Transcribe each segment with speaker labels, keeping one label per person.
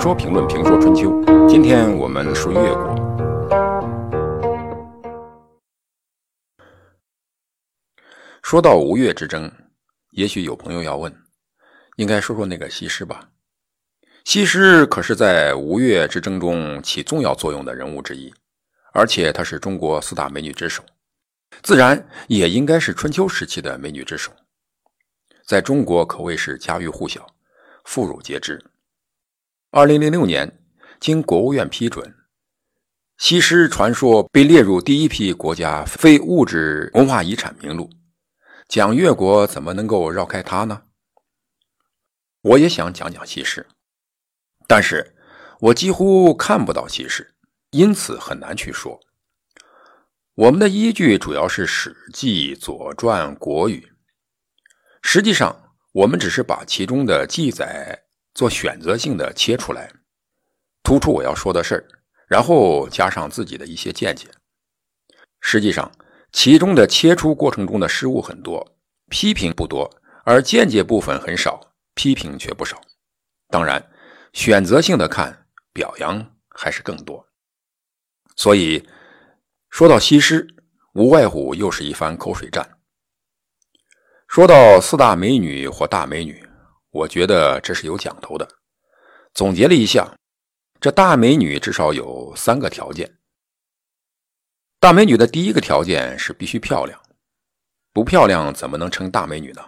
Speaker 1: 说评论评说春秋，今天我们说越国。说到吴越之争，也许有朋友要问，应该说说那个西施吧？西施可是在吴越之争中起重要作用的人物之一，而且她是中国四大美女之首，自然也应该是春秋时期的美女之首，在中国可谓是家喻户晓，妇孺皆知。二零零六年，经国务院批准，西施传说被列入第一批国家非物质文化遗产名录。讲越国怎么能够绕开它呢？我也想讲讲西施，但是我几乎看不到西施，因此很难去说。我们的依据主要是《史记》《左传》《国语》，实际上我们只是把其中的记载。做选择性的切出来，突出我要说的事儿，然后加上自己的一些见解。实际上，其中的切出过程中的失误很多，批评不多，而见解部分很少，批评却不少。当然，选择性的看，表扬还是更多。所以，说到西施，无外乎又是一番口水战。说到四大美女或大美女。我觉得这是有讲头的。总结了一下，这大美女至少有三个条件。大美女的第一个条件是必须漂亮，不漂亮怎么能称大美女呢？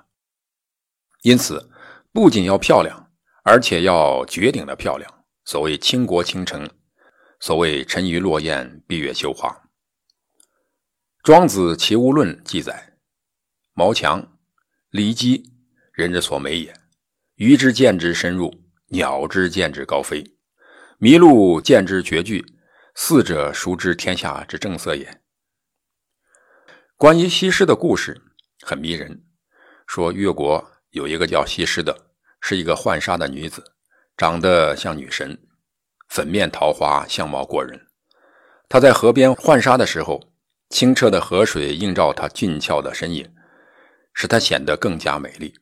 Speaker 1: 因此，不仅要漂亮，而且要绝顶的漂亮。所谓倾国倾城，所谓沉鱼落雁，闭月羞花。《庄子·齐物论》记载：“毛强，骊姬，人之所美也。”鱼之见之深入，鸟之见之高飞，麋鹿见之绝句，四者孰知天下之正色也？关于西施的故事很迷人。说越国有一个叫西施的，是一个浣纱的女子，长得像女神，粉面桃花，相貌过人。她在河边浣纱的时候，清澈的河水映照她俊俏的身影，使她显得更加美丽。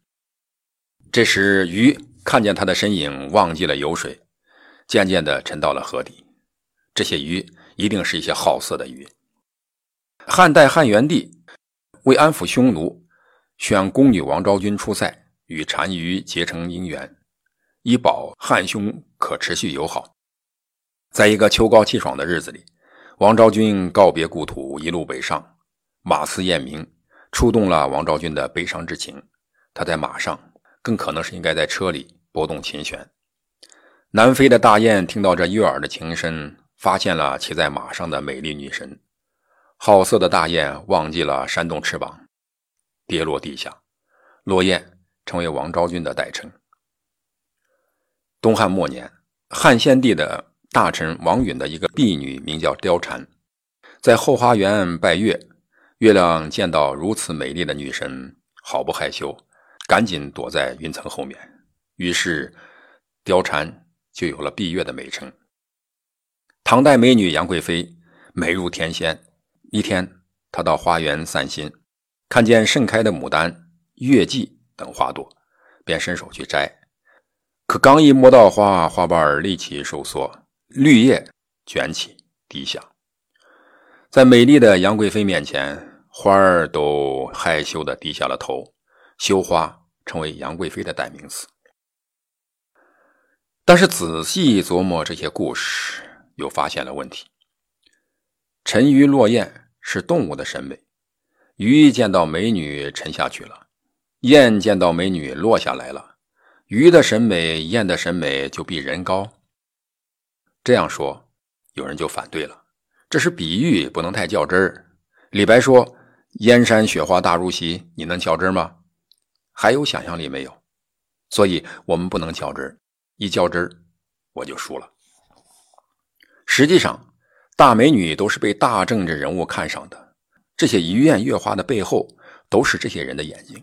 Speaker 1: 这时，鱼看见他的身影，忘记了游水，渐渐地沉到了河底。这些鱼一定是一些好色的鱼。汉代汉元帝为安抚匈奴，选宫女王昭君出塞，与单于结成姻缘，以保汉匈可持续友好。在一个秋高气爽的日子里，王昭君告别故土，一路北上，马嘶雁鸣，触动了王昭君的悲伤之情。她在马上。更可能是应该在车里拨动琴弦。南飞的大雁听到这悦耳的琴声，发现了骑在马上的美丽女神。好色的大雁忘记了扇动翅膀，跌落地下。落雁成为王昭君的代称。东汉末年，汉献帝的大臣王允的一个婢女名叫貂蝉，在后花园拜月，月亮见到如此美丽的女神，好不害羞。赶紧躲在云层后面，于是貂蝉就有了闭月的美称。唐代美女杨贵妃美如天仙。一天，她到花园散心，看见盛开的牡丹、月季等花朵，便伸手去摘。可刚一摸到花，花瓣立即收缩，绿叶卷起低下。在美丽的杨贵妃面前，花儿都害羞的低下了头。羞花成为杨贵妃的代名词，但是仔细琢磨这些故事，又发现了问题。沉鱼落雁是动物的审美，鱼见到美女沉下去了，雁见到美女落下来了，鱼的审美、雁的审美就比人高。这样说，有人就反对了，这是比喻，不能太较真儿。李白说：“燕山雪花大如席，你能较真吗？”还有想象力没有？所以我们不能较真，一较真我就输了。实际上，大美女都是被大政治人物看上的，这些鱼雁月花的背后都是这些人的眼睛。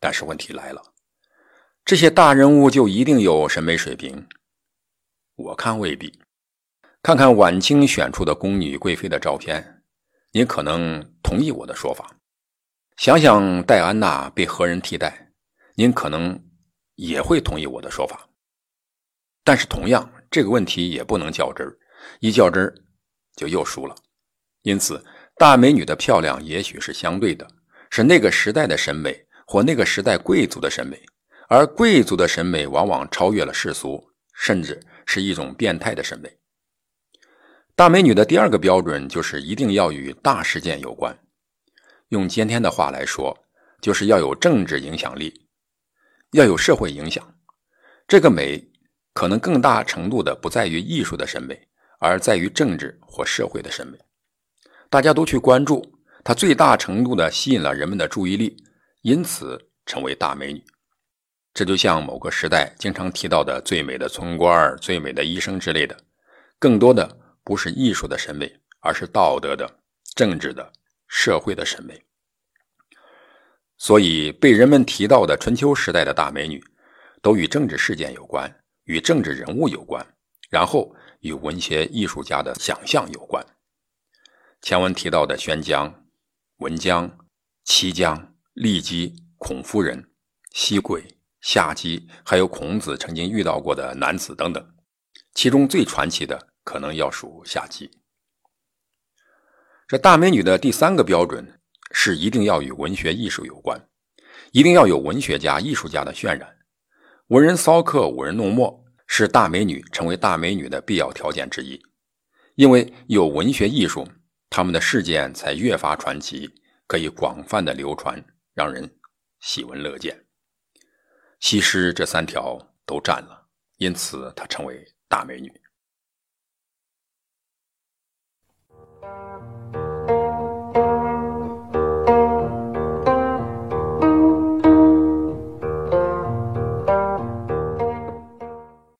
Speaker 1: 但是问题来了，这些大人物就一定有审美水平？我看未必。看看晚清选出的宫女贵妃的照片，您可能同意我的说法。想想戴安娜被何人替代，您可能也会同意我的说法。但是同样，这个问题也不能较真儿，一较真儿就又输了。因此，大美女的漂亮也许是相对的，是那个时代的审美或那个时代贵族的审美，而贵族的审美往往超越了世俗，甚至是一种变态的审美。大美女的第二个标准就是一定要与大事件有关，用今天的话来说，就是要有政治影响力，要有社会影响。这个美可能更大程度的不在于艺术的审美，而在于政治或社会的审美。大家都去关注它，最大程度的吸引了人们的注意力，因此成为大美女。这就像某个时代经常提到的最美的村官、最美的医生之类的，更多的不是艺术的审美，而是道德的、政治的、社会的审美。所以，被人们提到的春秋时代的大美女，都与政治事件有关，与政治人物有关，然后与文学艺术家的想象有关。前文提到的宣姜、文姜、齐姜、骊姬、孔夫人、西贵、夏姬，还有孔子曾经遇到过的男子等等，其中最传奇的可能要数夏姬。这大美女的第三个标准是一定要与文学艺术有关，一定要有文学家、艺术家的渲染。文人骚客、舞人弄墨是大美女成为大美女的必要条件之一，因为有文学艺术。他们的事件才越发传奇，可以广泛的流传，让人喜闻乐见。西施这三条都占了，因此她成为大美女。